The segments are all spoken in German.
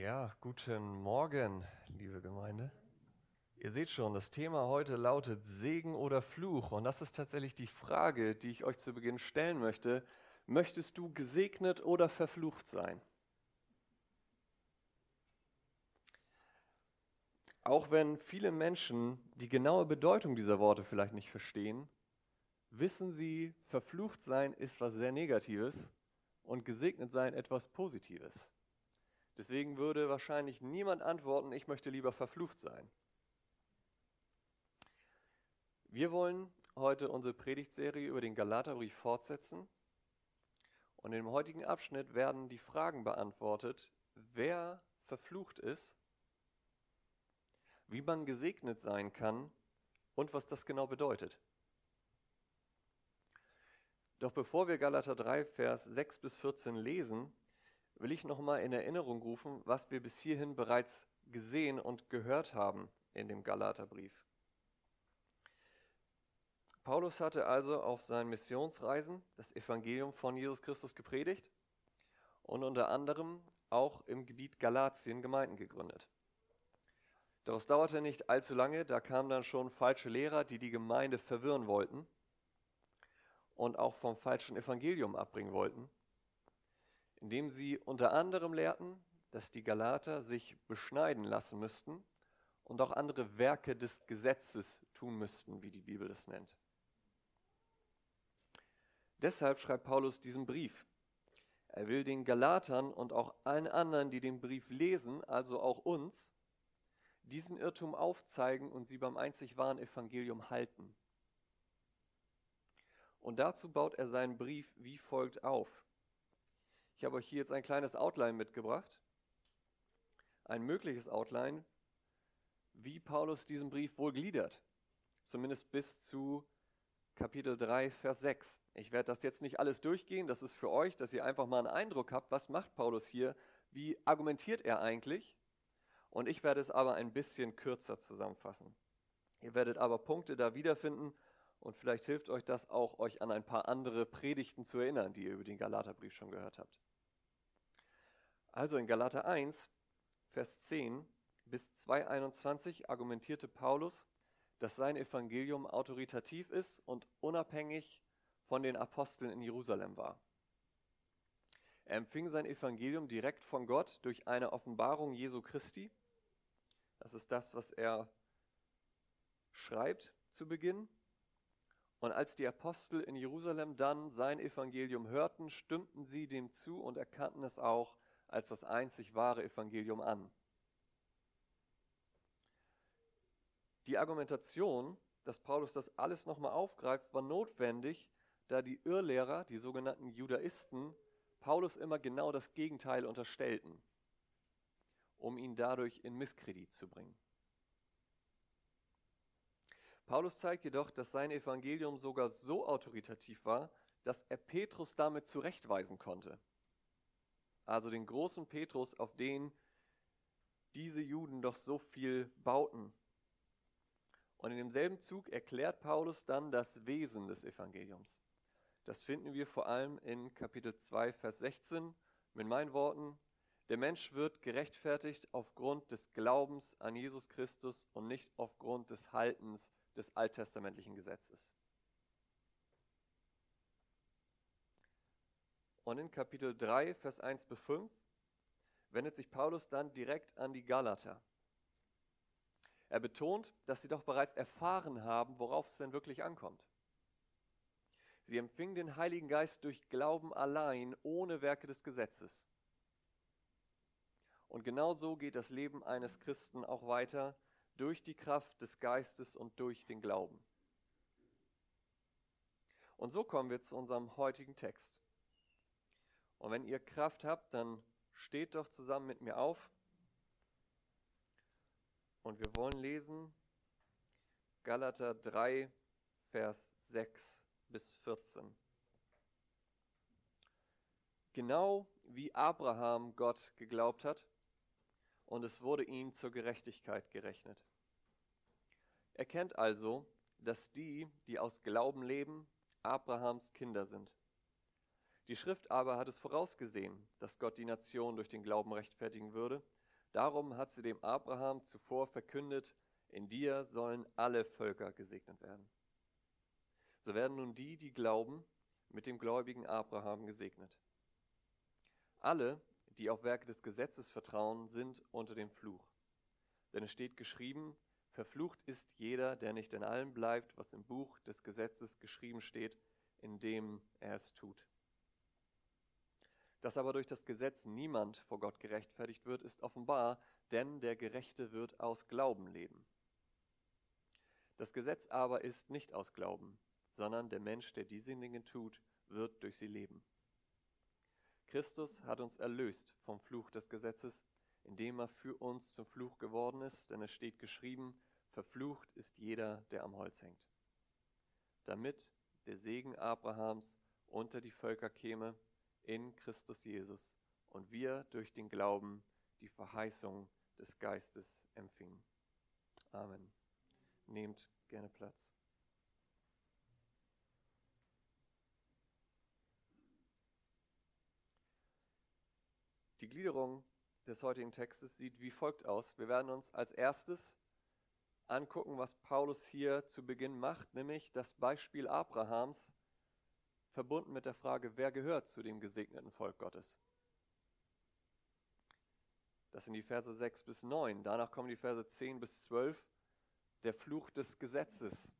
Ja, guten Morgen, liebe Gemeinde. Ihr seht schon, das Thema heute lautet Segen oder Fluch. Und das ist tatsächlich die Frage, die ich euch zu Beginn stellen möchte. Möchtest du gesegnet oder verflucht sein? Auch wenn viele Menschen die genaue Bedeutung dieser Worte vielleicht nicht verstehen, wissen sie, verflucht sein ist was sehr Negatives und gesegnet sein etwas Positives. Deswegen würde wahrscheinlich niemand antworten, ich möchte lieber verflucht sein. Wir wollen heute unsere Predigtserie über den Galaterbrief fortsetzen. Und im heutigen Abschnitt werden die Fragen beantwortet, wer verflucht ist, wie man gesegnet sein kann und was das genau bedeutet. Doch bevor wir Galater 3, Vers 6 bis 14 lesen, will ich nochmal in Erinnerung rufen, was wir bis hierhin bereits gesehen und gehört haben in dem Galaterbrief. Paulus hatte also auf seinen Missionsreisen das Evangelium von Jesus Christus gepredigt und unter anderem auch im Gebiet Galatien Gemeinden gegründet. Es dauerte nicht allzu lange, da kamen dann schon falsche Lehrer, die die Gemeinde verwirren wollten und auch vom falschen Evangelium abbringen wollten indem sie unter anderem lehrten, dass die Galater sich beschneiden lassen müssten und auch andere Werke des Gesetzes tun müssten, wie die Bibel es nennt. Deshalb schreibt Paulus diesen Brief. Er will den Galatern und auch allen anderen, die den Brief lesen, also auch uns, diesen Irrtum aufzeigen und sie beim einzig wahren Evangelium halten. Und dazu baut er seinen Brief wie folgt auf. Ich habe euch hier jetzt ein kleines Outline mitgebracht. Ein mögliches Outline, wie Paulus diesen Brief wohl gliedert. Zumindest bis zu Kapitel 3, Vers 6. Ich werde das jetzt nicht alles durchgehen, das ist für euch, dass ihr einfach mal einen Eindruck habt, was macht Paulus hier, wie argumentiert er eigentlich. Und ich werde es aber ein bisschen kürzer zusammenfassen. Ihr werdet aber Punkte da wiederfinden und vielleicht hilft euch das auch, euch an ein paar andere Predigten zu erinnern, die ihr über den Galaterbrief schon gehört habt. Also in Galater 1, Vers 10 bis 2.21 argumentierte Paulus, dass sein Evangelium autoritativ ist und unabhängig von den Aposteln in Jerusalem war. Er empfing sein Evangelium direkt von Gott durch eine Offenbarung Jesu Christi. Das ist das, was er schreibt zu Beginn. Und als die Apostel in Jerusalem dann sein Evangelium hörten, stimmten sie dem zu und erkannten es auch als das einzig wahre Evangelium an. Die Argumentation, dass Paulus das alles nochmal aufgreift, war notwendig, da die Irrlehrer, die sogenannten Judaisten, Paulus immer genau das Gegenteil unterstellten, um ihn dadurch in Misskredit zu bringen. Paulus zeigt jedoch, dass sein Evangelium sogar so autoritativ war, dass er Petrus damit zurechtweisen konnte also den großen Petrus, auf den diese Juden doch so viel bauten. Und in demselben Zug erklärt Paulus dann das Wesen des Evangeliums. Das finden wir vor allem in Kapitel 2, Vers 16 mit meinen Worten. Der Mensch wird gerechtfertigt aufgrund des Glaubens an Jesus Christus und nicht aufgrund des Haltens des alttestamentlichen Gesetzes. Und in Kapitel 3, Vers 1 bis 5 wendet sich Paulus dann direkt an die Galater. Er betont, dass sie doch bereits erfahren haben, worauf es denn wirklich ankommt. Sie empfingen den Heiligen Geist durch Glauben allein, ohne Werke des Gesetzes. Und genau so geht das Leben eines Christen auch weiter, durch die Kraft des Geistes und durch den Glauben. Und so kommen wir zu unserem heutigen Text. Und wenn ihr Kraft habt, dann steht doch zusammen mit mir auf. Und wir wollen lesen Galater 3, Vers 6 bis 14. Genau wie Abraham Gott geglaubt hat, und es wurde ihm zur Gerechtigkeit gerechnet. Erkennt also, dass die, die aus Glauben leben, Abrahams Kinder sind. Die Schrift aber hat es vorausgesehen, dass Gott die Nation durch den Glauben rechtfertigen würde, Darum hat sie dem Abraham zuvor verkündet, in dir sollen alle Völker gesegnet werden. So werden nun die, die glauben, mit dem gläubigen Abraham gesegnet. Alle, die auf Werke des Gesetzes vertrauen, sind unter dem Fluch. Denn es steht geschrieben, verflucht ist jeder, der nicht in allem bleibt, was im Buch des Gesetzes geschrieben steht, in dem er es tut. Dass aber durch das Gesetz niemand vor Gott gerechtfertigt wird, ist offenbar, denn der Gerechte wird aus Glauben leben. Das Gesetz aber ist nicht aus Glauben, sondern der Mensch, der diese Dinge tut, wird durch sie leben. Christus hat uns erlöst vom Fluch des Gesetzes, indem er für uns zum Fluch geworden ist, denn es steht geschrieben, verflucht ist jeder, der am Holz hängt. Damit der Segen Abrahams unter die Völker käme, in Christus Jesus und wir durch den Glauben die Verheißung des Geistes empfingen. Amen. Nehmt gerne Platz. Die Gliederung des heutigen Textes sieht wie folgt aus. Wir werden uns als erstes angucken, was Paulus hier zu Beginn macht, nämlich das Beispiel Abrahams verbunden mit der Frage, wer gehört zu dem gesegneten Volk Gottes. Das sind die Verse 6 bis 9. Danach kommen die Verse 10 bis 12. Der Fluch des Gesetzes.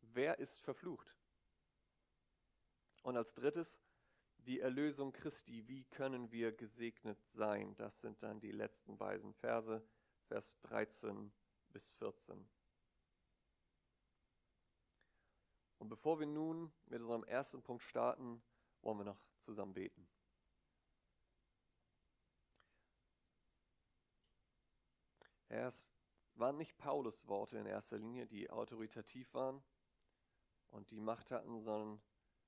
Wer ist verflucht? Und als drittes die Erlösung Christi. Wie können wir gesegnet sein? Das sind dann die letzten beiden Verse, Vers 13 bis 14. Und bevor wir nun mit unserem ersten Punkt starten, wollen wir noch zusammen beten. Es waren nicht Paulus Worte in erster Linie, die autoritativ waren und die Macht hatten, sondern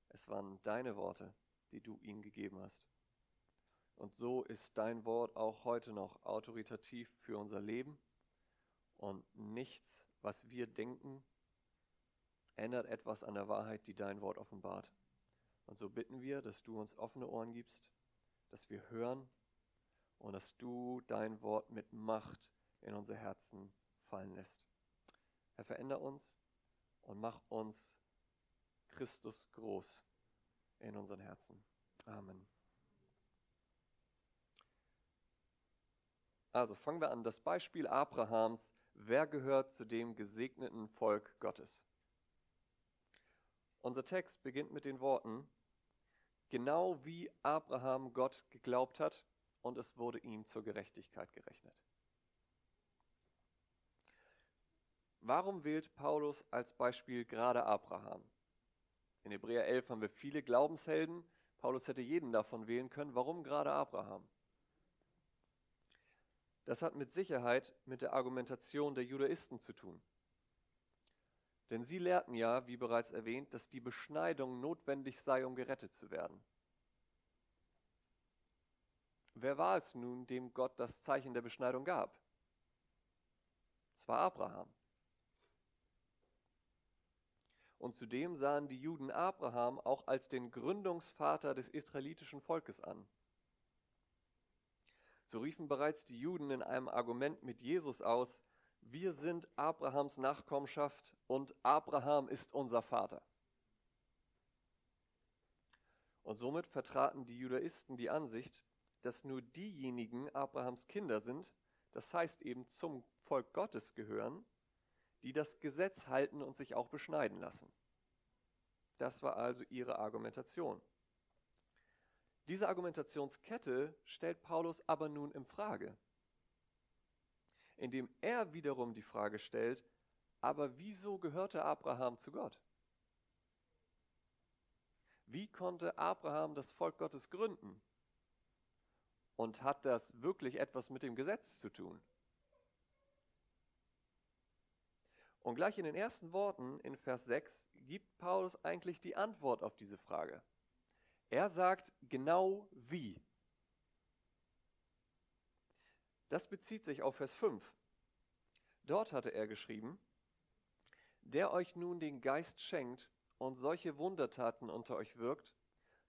es waren deine Worte, die du ihm gegeben hast. Und so ist dein Wort auch heute noch autoritativ für unser Leben und nichts, was wir denken, ändert etwas an der Wahrheit, die dein Wort offenbart. Und so bitten wir, dass du uns offene Ohren gibst, dass wir hören und dass du dein Wort mit Macht in unser Herzen fallen lässt. Herr, veränder uns und mach uns Christus groß in unseren Herzen. Amen. Also fangen wir an. Das Beispiel Abrahams. Wer gehört zu dem gesegneten Volk Gottes? Unser Text beginnt mit den Worten, genau wie Abraham Gott geglaubt hat und es wurde ihm zur Gerechtigkeit gerechnet. Warum wählt Paulus als Beispiel gerade Abraham? In Hebräer 11 haben wir viele Glaubenshelden. Paulus hätte jeden davon wählen können. Warum gerade Abraham? Das hat mit Sicherheit mit der Argumentation der Judaisten zu tun. Denn sie lehrten ja, wie bereits erwähnt, dass die Beschneidung notwendig sei, um gerettet zu werden. Wer war es nun, dem Gott das Zeichen der Beschneidung gab? Es war Abraham. Und zudem sahen die Juden Abraham auch als den Gründungsvater des israelitischen Volkes an. So riefen bereits die Juden in einem Argument mit Jesus aus, wir sind Abrahams Nachkommenschaft und Abraham ist unser Vater. Und somit vertraten die Judaisten die Ansicht, dass nur diejenigen Abrahams Kinder sind, das heißt eben zum Volk Gottes gehören, die das Gesetz halten und sich auch beschneiden lassen. Das war also ihre Argumentation. Diese Argumentationskette stellt Paulus aber nun in Frage, indem er wiederum die Frage stellt, aber wieso gehörte Abraham zu Gott? Wie konnte Abraham das Volk Gottes gründen? Und hat das wirklich etwas mit dem Gesetz zu tun? Und gleich in den ersten Worten in Vers 6 gibt Paulus eigentlich die Antwort auf diese Frage. Er sagt genau wie. Das bezieht sich auf Vers 5. Dort hatte er geschrieben, der euch nun den Geist schenkt und solche Wundertaten unter euch wirkt,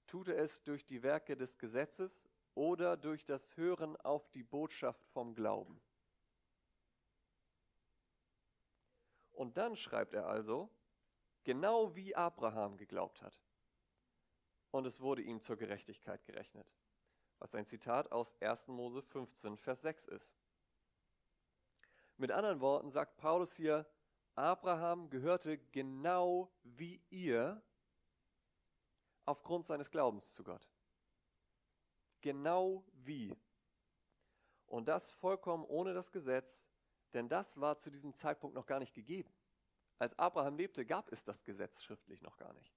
tut er es durch die Werke des Gesetzes oder durch das Hören auf die Botschaft vom Glauben. Und dann schreibt er also, genau wie Abraham geglaubt hat. Und es wurde ihm zur Gerechtigkeit gerechnet, was ein Zitat aus 1. Mose 15, Vers 6 ist. Mit anderen Worten sagt Paulus hier, Abraham gehörte genau wie ihr aufgrund seines Glaubens zu Gott. Genau wie. Und das vollkommen ohne das Gesetz, denn das war zu diesem Zeitpunkt noch gar nicht gegeben. Als Abraham lebte, gab es das Gesetz schriftlich noch gar nicht.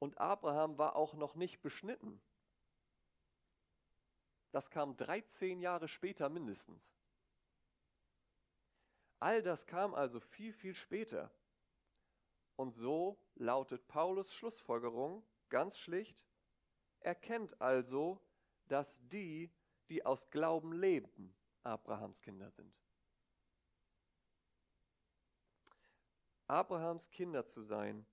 Und Abraham war auch noch nicht beschnitten. Das kam 13 Jahre später mindestens. All das kam also viel, viel später. Und so lautet Paulus Schlussfolgerung ganz schlicht, erkennt also, dass die, die aus Glauben leben, Abrahams Kinder sind. Abrahams Kinder zu sein,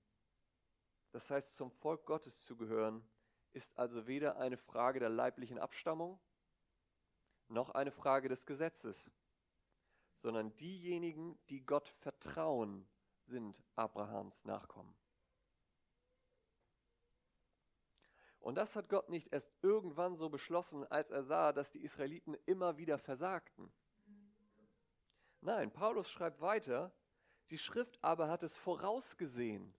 das heißt zum Volk Gottes zu gehören, ist also weder eine Frage der leiblichen Abstammung noch eine Frage des Gesetzes, sondern diejenigen, die Gott vertrauen, sind Abrahams Nachkommen. Und das hat Gott nicht erst irgendwann so beschlossen, als er sah, dass die Israeliten immer wieder versagten. Nein, Paulus schreibt weiter, die Schrift aber hat es vorausgesehen,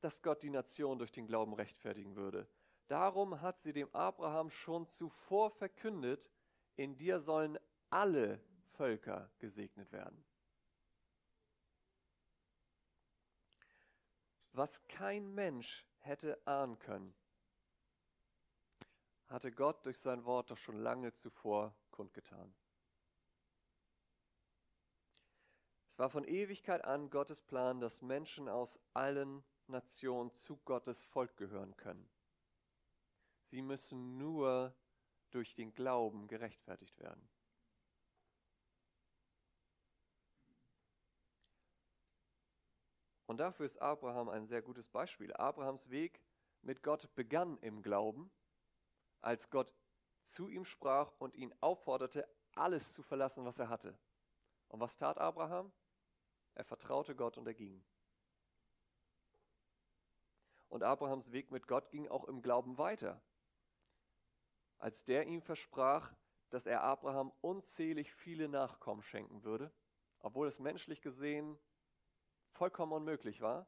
dass Gott die Nation durch den Glauben rechtfertigen würde. Darum hat sie dem Abraham schon zuvor verkündet, in dir sollen alle Völker gesegnet werden. Was kein Mensch hätte ahnen können, hatte Gott durch sein Wort doch schon lange zuvor kundgetan. Es war von Ewigkeit an Gottes Plan, dass Menschen aus allen Nationen zu Gottes Volk gehören können. Sie müssen nur durch den Glauben gerechtfertigt werden. Und dafür ist Abraham ein sehr gutes Beispiel. Abrahams Weg mit Gott begann im Glauben, als Gott zu ihm sprach und ihn aufforderte, alles zu verlassen, was er hatte. Und was tat Abraham? Er vertraute Gott und er ging. Und Abrahams Weg mit Gott ging auch im Glauben weiter. Als der ihm versprach, dass er Abraham unzählig viele Nachkommen schenken würde, obwohl es menschlich gesehen vollkommen unmöglich war,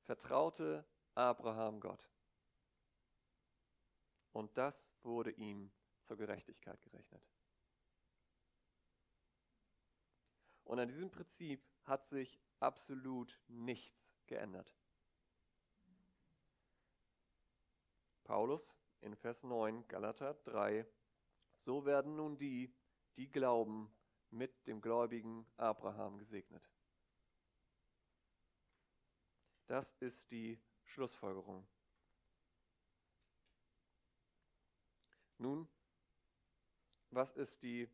vertraute Abraham Gott. Und das wurde ihm zur Gerechtigkeit gerechnet. Und an diesem Prinzip hat sich absolut nichts geändert. Paulus in Vers 9, Galater 3, so werden nun die, die glauben, mit dem gläubigen Abraham gesegnet. Das ist die Schlussfolgerung. Nun, was ist die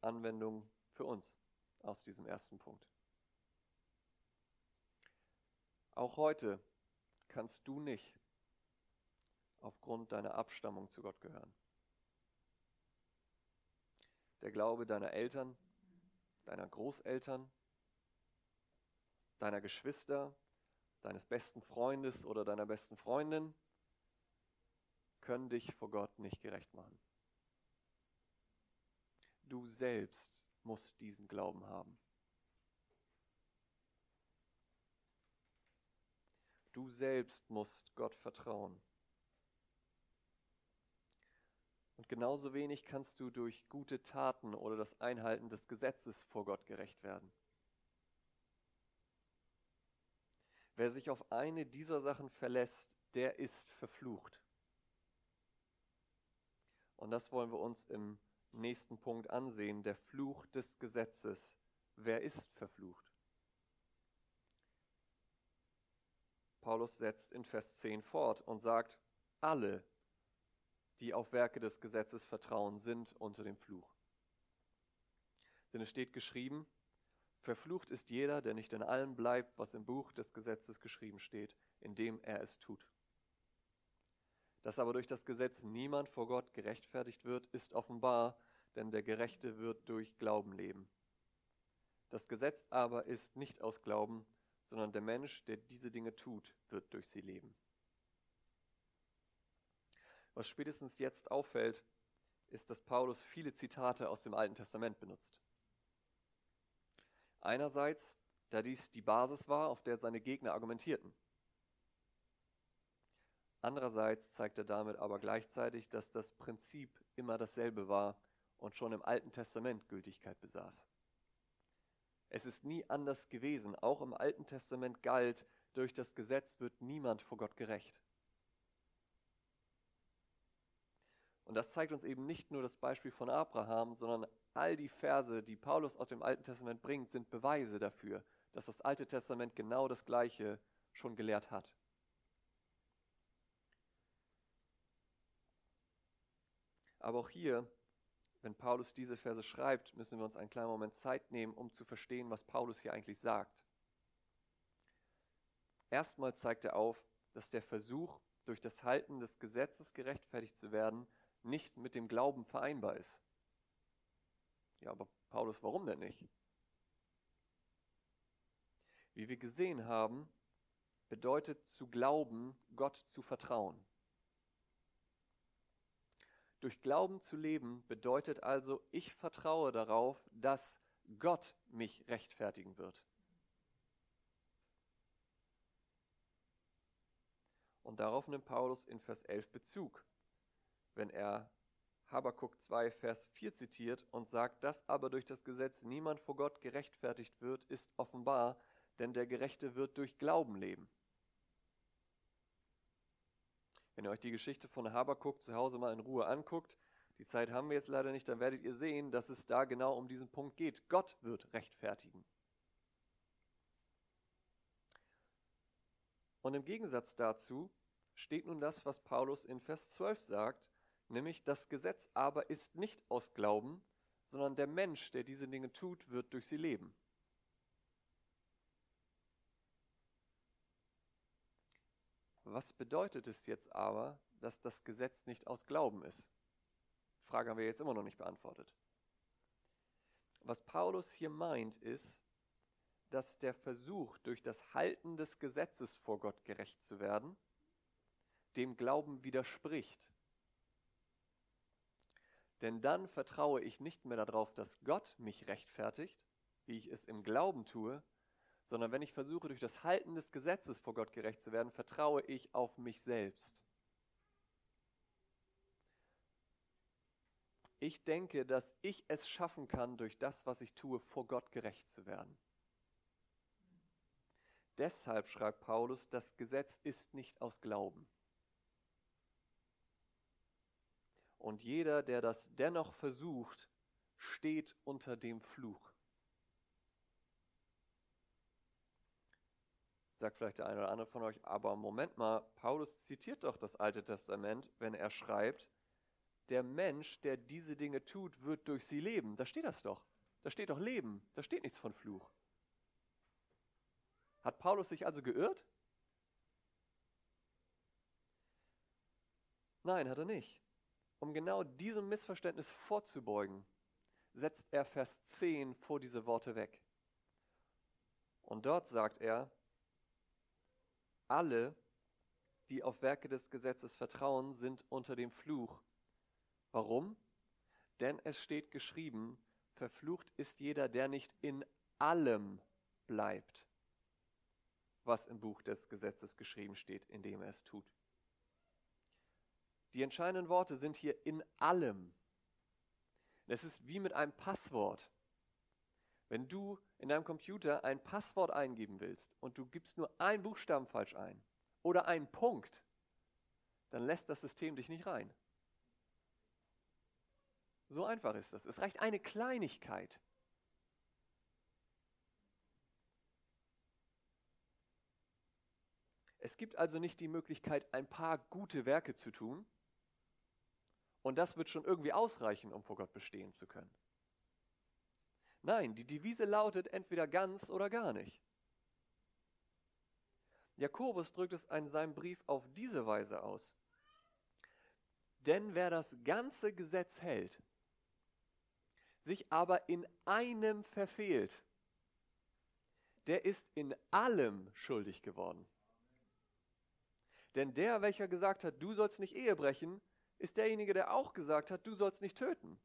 Anwendung für uns aus diesem ersten Punkt? Auch heute kannst du nicht aufgrund deiner Abstammung zu Gott gehören. Der Glaube deiner Eltern, deiner Großeltern, deiner Geschwister, deines besten Freundes oder deiner besten Freundin können dich vor Gott nicht gerecht machen. Du selbst musst diesen Glauben haben. Du selbst musst Gott vertrauen. Und genauso wenig kannst du durch gute Taten oder das Einhalten des Gesetzes vor Gott gerecht werden. Wer sich auf eine dieser Sachen verlässt, der ist verflucht. Und das wollen wir uns im nächsten Punkt ansehen, der Fluch des Gesetzes. Wer ist verflucht? Paulus setzt in Vers 10 fort und sagt, alle, die auf Werke des Gesetzes vertrauen, sind unter dem Fluch. Denn es steht geschrieben, Verflucht ist jeder, der nicht in allem bleibt, was im Buch des Gesetzes geschrieben steht, indem er es tut. Dass aber durch das Gesetz niemand vor Gott gerechtfertigt wird, ist offenbar, denn der Gerechte wird durch Glauben leben. Das Gesetz aber ist nicht aus Glauben, sondern der Mensch, der diese Dinge tut, wird durch sie leben. Was spätestens jetzt auffällt, ist, dass Paulus viele Zitate aus dem Alten Testament benutzt. Einerseits, da dies die Basis war, auf der seine Gegner argumentierten. Andererseits zeigt er damit aber gleichzeitig, dass das Prinzip immer dasselbe war und schon im Alten Testament Gültigkeit besaß. Es ist nie anders gewesen. Auch im Alten Testament galt, durch das Gesetz wird niemand vor Gott gerecht. Und das zeigt uns eben nicht nur das Beispiel von Abraham, sondern all die Verse, die Paulus aus dem Alten Testament bringt, sind Beweise dafür, dass das Alte Testament genau das Gleiche schon gelehrt hat. Aber auch hier, wenn Paulus diese Verse schreibt, müssen wir uns einen kleinen Moment Zeit nehmen, um zu verstehen, was Paulus hier eigentlich sagt. Erstmal zeigt er auf, dass der Versuch, durch das Halten des Gesetzes gerechtfertigt zu werden, nicht mit dem Glauben vereinbar ist. Ja, aber Paulus, warum denn nicht? Wie wir gesehen haben, bedeutet zu glauben, Gott zu vertrauen. Durch Glauben zu leben bedeutet also, ich vertraue darauf, dass Gott mich rechtfertigen wird. Und darauf nimmt Paulus in Vers 11 Bezug wenn er Habakuk 2, Vers 4 zitiert und sagt, dass aber durch das Gesetz niemand vor Gott gerechtfertigt wird, ist offenbar, denn der Gerechte wird durch Glauben leben. Wenn ihr euch die Geschichte von Habakuk zu Hause mal in Ruhe anguckt, die Zeit haben wir jetzt leider nicht, dann werdet ihr sehen, dass es da genau um diesen Punkt geht. Gott wird rechtfertigen. Und im Gegensatz dazu steht nun das, was Paulus in Vers 12 sagt, Nämlich das Gesetz aber ist nicht aus Glauben, sondern der Mensch, der diese Dinge tut, wird durch sie leben. Was bedeutet es jetzt aber, dass das Gesetz nicht aus Glauben ist? Frage haben wir jetzt immer noch nicht beantwortet. Was Paulus hier meint, ist, dass der Versuch, durch das Halten des Gesetzes vor Gott gerecht zu werden, dem Glauben widerspricht. Denn dann vertraue ich nicht mehr darauf, dass Gott mich rechtfertigt, wie ich es im Glauben tue, sondern wenn ich versuche, durch das Halten des Gesetzes vor Gott gerecht zu werden, vertraue ich auf mich selbst. Ich denke, dass ich es schaffen kann, durch das, was ich tue, vor Gott gerecht zu werden. Deshalb schreibt Paulus, das Gesetz ist nicht aus Glauben. Und jeder, der das dennoch versucht, steht unter dem Fluch. Sagt vielleicht der eine oder andere von euch, aber Moment mal, Paulus zitiert doch das Alte Testament, wenn er schreibt, der Mensch, der diese Dinge tut, wird durch sie leben. Da steht das doch. Da steht doch Leben. Da steht nichts von Fluch. Hat Paulus sich also geirrt? Nein, hat er nicht. Um genau diesem Missverständnis vorzubeugen, setzt er Vers 10 vor diese Worte weg. Und dort sagt er, alle, die auf Werke des Gesetzes vertrauen, sind unter dem Fluch. Warum? Denn es steht geschrieben, verflucht ist jeder, der nicht in allem bleibt, was im Buch des Gesetzes geschrieben steht, indem er es tut. Die entscheidenden Worte sind hier in allem. Es ist wie mit einem Passwort. Wenn du in deinem Computer ein Passwort eingeben willst und du gibst nur einen Buchstaben falsch ein oder einen Punkt, dann lässt das System dich nicht rein. So einfach ist das. Es reicht eine Kleinigkeit. Es gibt also nicht die Möglichkeit, ein paar gute Werke zu tun, und das wird schon irgendwie ausreichen, um vor Gott bestehen zu können. Nein, die Devise lautet entweder ganz oder gar nicht. Jakobus drückt es in seinem Brief auf diese Weise aus. Denn wer das ganze Gesetz hält, sich aber in einem verfehlt, der ist in allem schuldig geworden. Denn der, welcher gesagt hat, du sollst nicht Ehe brechen, ist derjenige, der auch gesagt hat, du sollst nicht töten.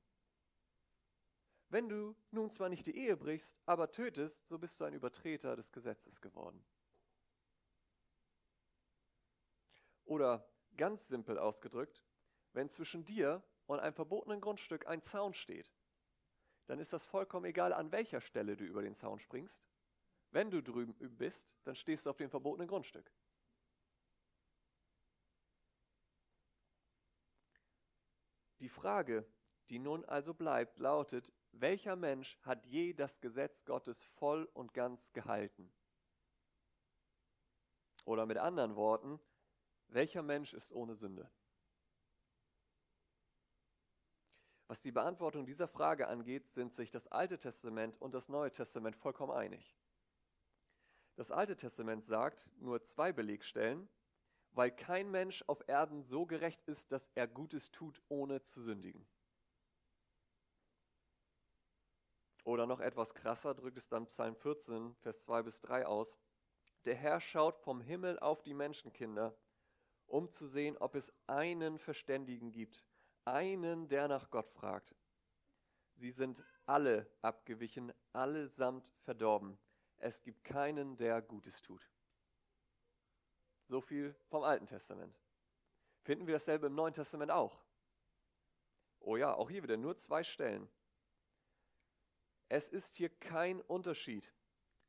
Wenn du nun zwar nicht die Ehe brichst, aber tötest, so bist du ein Übertreter des Gesetzes geworden. Oder ganz simpel ausgedrückt, wenn zwischen dir und einem verbotenen Grundstück ein Zaun steht, dann ist das vollkommen egal, an welcher Stelle du über den Zaun springst. Wenn du drüben bist, dann stehst du auf dem verbotenen Grundstück. Die Frage, die nun also bleibt, lautet, welcher Mensch hat je das Gesetz Gottes voll und ganz gehalten? Oder mit anderen Worten, welcher Mensch ist ohne Sünde? Was die Beantwortung dieser Frage angeht, sind sich das Alte Testament und das Neue Testament vollkommen einig. Das Alte Testament sagt nur zwei Belegstellen, weil kein Mensch auf Erden so gerecht ist, dass er Gutes tut, ohne zu sündigen. Oder noch etwas krasser drückt es dann Psalm 14, Vers 2 bis 3 aus. Der Herr schaut vom Himmel auf die Menschenkinder, um zu sehen, ob es einen Verständigen gibt, einen, der nach Gott fragt. Sie sind alle abgewichen, allesamt verdorben. Es gibt keinen, der Gutes tut. So viel vom Alten Testament. Finden wir dasselbe im Neuen Testament auch? Oh ja, auch hier wieder nur zwei Stellen. Es ist hier kein Unterschied,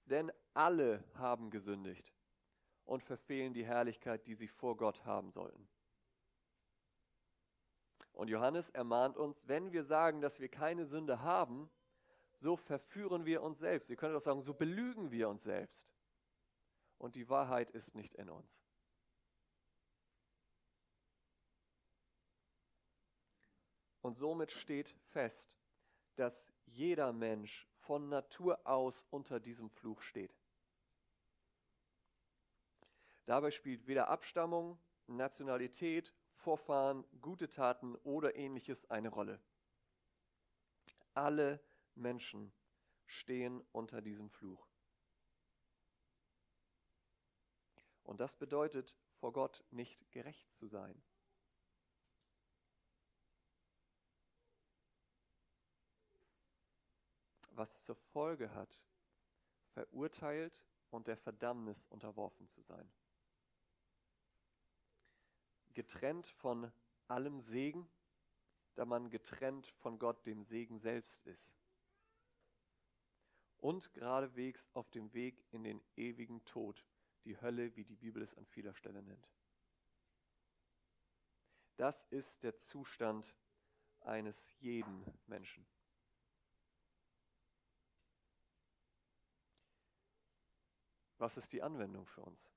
denn alle haben gesündigt und verfehlen die Herrlichkeit, die sie vor Gott haben sollten. Und Johannes ermahnt uns, wenn wir sagen, dass wir keine Sünde haben, so verführen wir uns selbst. Ihr könnt auch sagen, so belügen wir uns selbst. Und die Wahrheit ist nicht in uns. Und somit steht fest, dass jeder Mensch von Natur aus unter diesem Fluch steht. Dabei spielt weder Abstammung, Nationalität, Vorfahren, gute Taten oder ähnliches eine Rolle. Alle Menschen stehen unter diesem Fluch. Und das bedeutet, vor Gott nicht gerecht zu sein. Was zur Folge hat, verurteilt und der Verdammnis unterworfen zu sein getrennt von allem Segen, da man getrennt von Gott, dem Segen selbst ist. Und geradewegs auf dem Weg in den ewigen Tod, die Hölle, wie die Bibel es an vieler Stelle nennt. Das ist der Zustand eines jeden Menschen. Was ist die Anwendung für uns?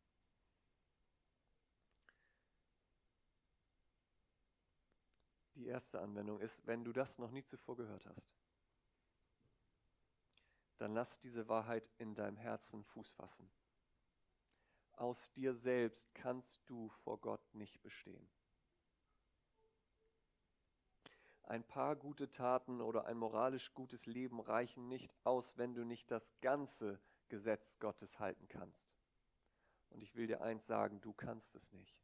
Die erste Anwendung ist, wenn du das noch nie zuvor gehört hast, dann lass diese Wahrheit in deinem Herzen Fuß fassen. Aus dir selbst kannst du vor Gott nicht bestehen. Ein paar gute Taten oder ein moralisch gutes Leben reichen nicht aus, wenn du nicht das ganze Gesetz Gottes halten kannst. Und ich will dir eins sagen, du kannst es nicht.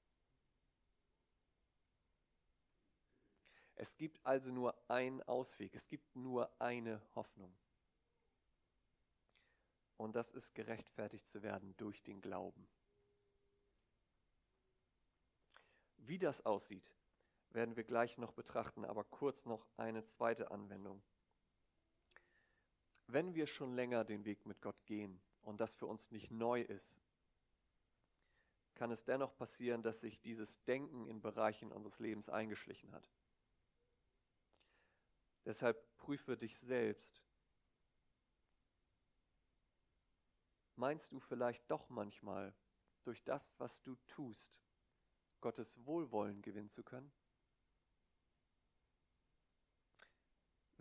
Es gibt also nur einen Ausweg, es gibt nur eine Hoffnung. Und das ist gerechtfertigt zu werden durch den Glauben. Wie das aussieht, werden wir gleich noch betrachten, aber kurz noch eine zweite Anwendung. Wenn wir schon länger den Weg mit Gott gehen und das für uns nicht neu ist, kann es dennoch passieren, dass sich dieses Denken in Bereichen unseres Lebens eingeschlichen hat. Deshalb prüfe dich selbst. Meinst du vielleicht doch manchmal, durch das, was du tust, Gottes Wohlwollen gewinnen zu können?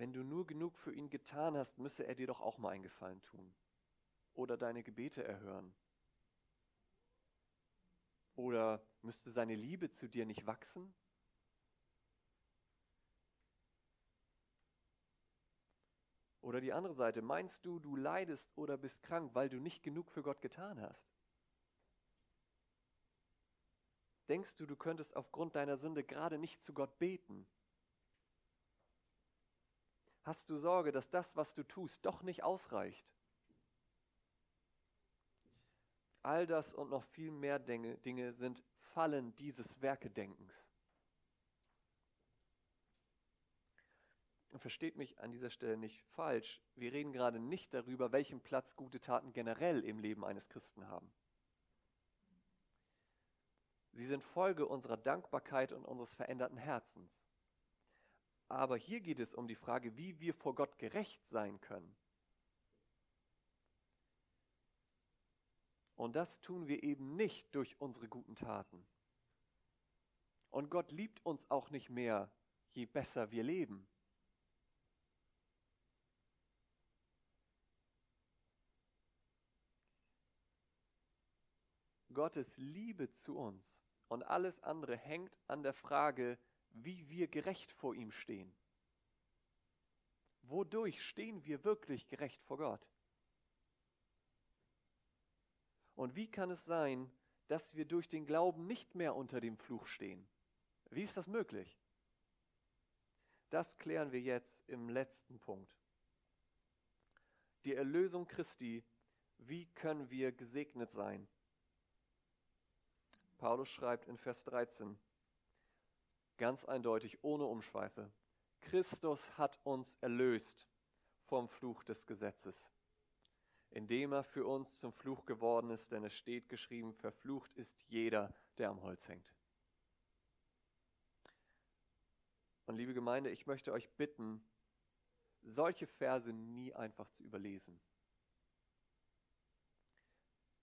Wenn du nur genug für ihn getan hast, müsse er dir doch auch mal einen Gefallen tun. Oder deine Gebete erhören. Oder müsste seine Liebe zu dir nicht wachsen? Oder die andere Seite, meinst du, du leidest oder bist krank, weil du nicht genug für Gott getan hast? Denkst du, du könntest aufgrund deiner Sünde gerade nicht zu Gott beten? Hast du Sorge, dass das, was du tust, doch nicht ausreicht? All das und noch viel mehr Dinge sind Fallen dieses Werkedenkens. Und versteht mich an dieser Stelle nicht falsch. Wir reden gerade nicht darüber, welchen Platz gute Taten generell im Leben eines Christen haben. Sie sind Folge unserer Dankbarkeit und unseres veränderten Herzens. Aber hier geht es um die Frage, wie wir vor Gott gerecht sein können. Und das tun wir eben nicht durch unsere guten Taten. Und Gott liebt uns auch nicht mehr, je besser wir leben. Gottes Liebe zu uns und alles andere hängt an der Frage, wie wir gerecht vor ihm stehen. Wodurch stehen wir wirklich gerecht vor Gott? Und wie kann es sein, dass wir durch den Glauben nicht mehr unter dem Fluch stehen? Wie ist das möglich? Das klären wir jetzt im letzten Punkt. Die Erlösung Christi, wie können wir gesegnet sein? Paulus schreibt in Vers 13, ganz eindeutig, ohne Umschweife, Christus hat uns erlöst vom Fluch des Gesetzes indem er für uns zum Fluch geworden ist, denn es steht geschrieben, verflucht ist jeder, der am Holz hängt. Und liebe Gemeinde, ich möchte euch bitten, solche Verse nie einfach zu überlesen.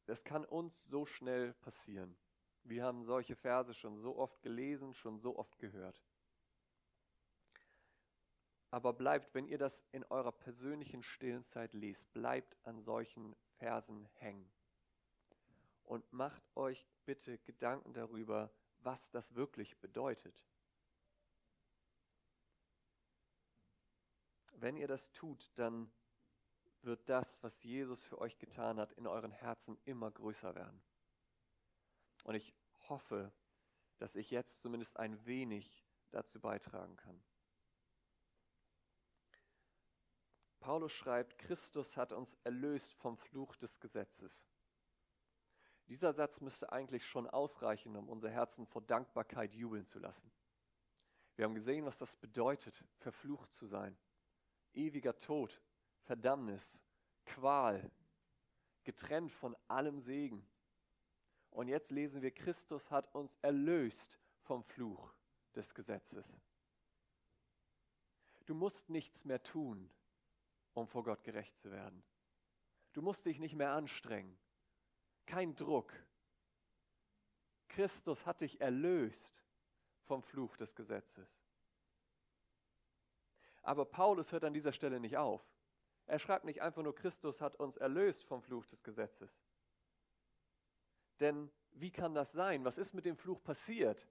Das kann uns so schnell passieren. Wir haben solche Verse schon so oft gelesen, schon so oft gehört aber bleibt, wenn ihr das in eurer persönlichen stillen Zeit lest, bleibt an solchen Versen hängen. Und macht euch bitte Gedanken darüber, was das wirklich bedeutet. Wenn ihr das tut, dann wird das, was Jesus für euch getan hat, in euren Herzen immer größer werden. Und ich hoffe, dass ich jetzt zumindest ein wenig dazu beitragen kann. Paulus schreibt, Christus hat uns erlöst vom Fluch des Gesetzes. Dieser Satz müsste eigentlich schon ausreichen, um unser Herzen vor Dankbarkeit jubeln zu lassen. Wir haben gesehen, was das bedeutet, verflucht zu sein. Ewiger Tod, Verdammnis, Qual, getrennt von allem Segen. Und jetzt lesen wir, Christus hat uns erlöst vom Fluch des Gesetzes. Du musst nichts mehr tun, um vor Gott gerecht zu werden. Du musst dich nicht mehr anstrengen. Kein Druck. Christus hat dich erlöst vom Fluch des Gesetzes. Aber Paulus hört an dieser Stelle nicht auf. Er schreibt nicht einfach nur, Christus hat uns erlöst vom Fluch des Gesetzes. Denn wie kann das sein? Was ist mit dem Fluch passiert?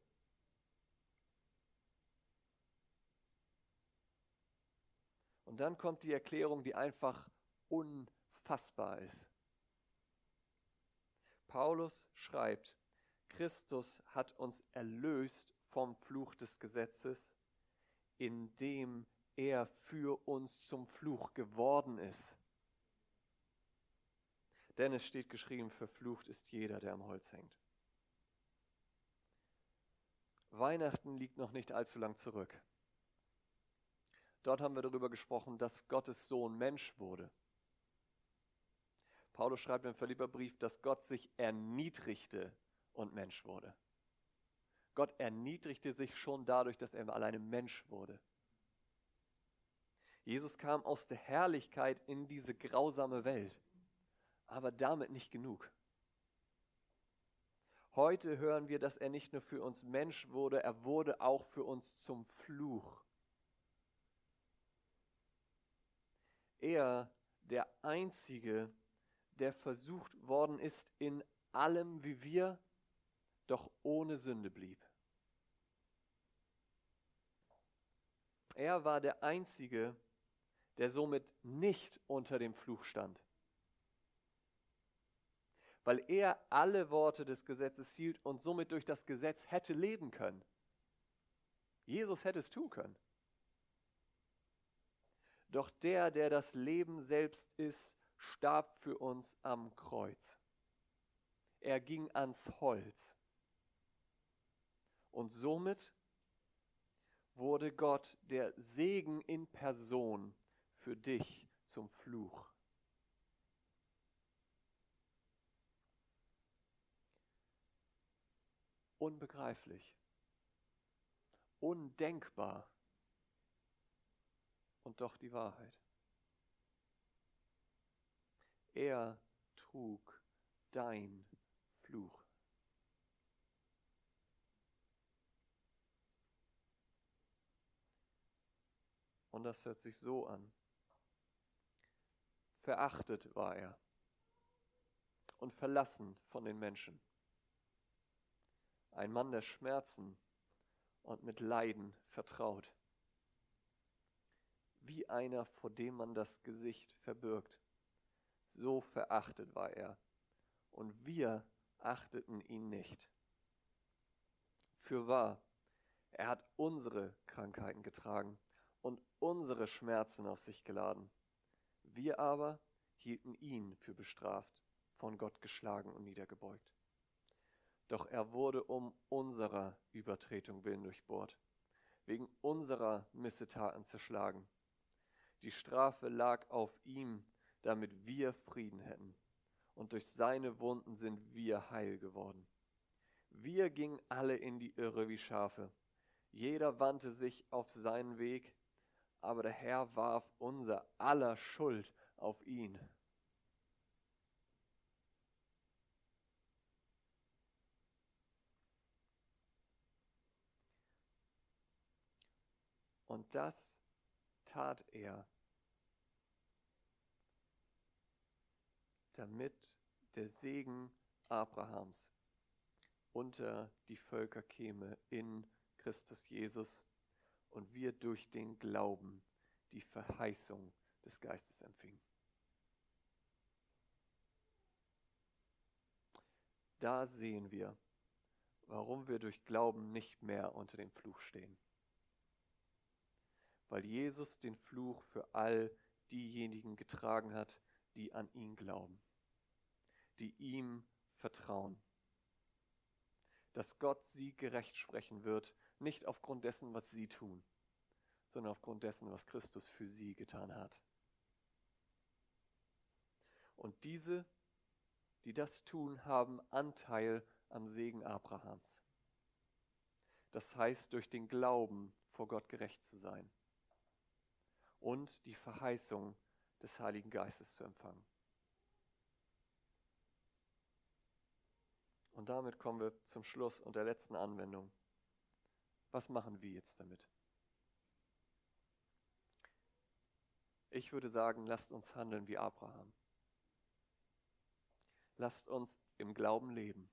Und dann kommt die Erklärung, die einfach unfassbar ist. Paulus schreibt, Christus hat uns erlöst vom Fluch des Gesetzes, indem er für uns zum Fluch geworden ist. Denn es steht geschrieben, verflucht ist jeder, der am Holz hängt. Weihnachten liegt noch nicht allzu lang zurück. Dort haben wir darüber gesprochen, dass Gottes Sohn Mensch wurde. Paulus schreibt im Philipperbrief, dass Gott sich erniedrigte und Mensch wurde. Gott erniedrigte sich schon dadurch, dass er alleine Mensch wurde. Jesus kam aus der Herrlichkeit in diese grausame Welt, aber damit nicht genug. Heute hören wir, dass er nicht nur für uns Mensch wurde, er wurde auch für uns zum Fluch. er der Einzige, der versucht worden ist in allem wie wir, doch ohne Sünde blieb. Er war der Einzige, der somit nicht unter dem Fluch stand. Weil er alle Worte des Gesetzes hielt und somit durch das Gesetz hätte leben können. Jesus hätte es tun können. Doch der, der das Leben selbst ist, starb für uns am Kreuz. Er ging ans Holz. Und somit wurde Gott der Segen in Person für dich zum Fluch. Unbegreiflich, undenkbar und doch die Wahrheit. Er trug dein Fluch. Und das hört sich so an. Verachtet war er und verlassen von den Menschen. Ein Mann der Schmerzen und mit Leiden vertraut. Wie einer, vor dem man das Gesicht verbirgt. So verachtet war er. Und wir achteten ihn nicht. Für wahr, er hat unsere Krankheiten getragen und unsere Schmerzen auf sich geladen. Wir aber hielten ihn für bestraft, von Gott geschlagen und niedergebeugt. Doch er wurde um unserer Übertretung willen durchbohrt, wegen unserer Missetaten zerschlagen. Die Strafe lag auf ihm, damit wir Frieden hätten, und durch seine Wunden sind wir heil geworden. Wir gingen alle in die Irre wie Schafe, jeder wandte sich auf seinen Weg, aber der Herr warf unser aller Schuld auf ihn. Und das tat er, damit der Segen Abrahams unter die Völker käme in Christus Jesus und wir durch den Glauben die Verheißung des Geistes empfingen. Da sehen wir, warum wir durch Glauben nicht mehr unter dem Fluch stehen. Weil Jesus den Fluch für all diejenigen getragen hat, die an ihn glauben, die ihm vertrauen. Dass Gott sie gerecht sprechen wird nicht aufgrund dessen, was sie tun, sondern aufgrund dessen, was Christus für sie getan hat. Und diese, die das tun, haben Anteil am Segen Abrahams. Das heißt, durch den Glauben vor Gott gerecht zu sein und die Verheißung des Heiligen Geistes zu empfangen. Und damit kommen wir zum Schluss und der letzten Anwendung. Was machen wir jetzt damit? Ich würde sagen, lasst uns handeln wie Abraham. Lasst uns im Glauben leben.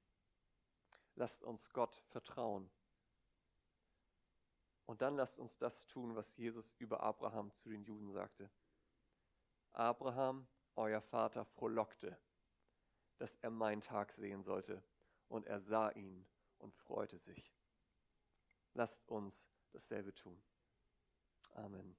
Lasst uns Gott vertrauen. Und dann lasst uns das tun, was Jesus über Abraham zu den Juden sagte. Abraham, euer Vater, frohlockte, dass er meinen Tag sehen sollte, und er sah ihn und freute sich. Lasst uns dasselbe tun. Amen.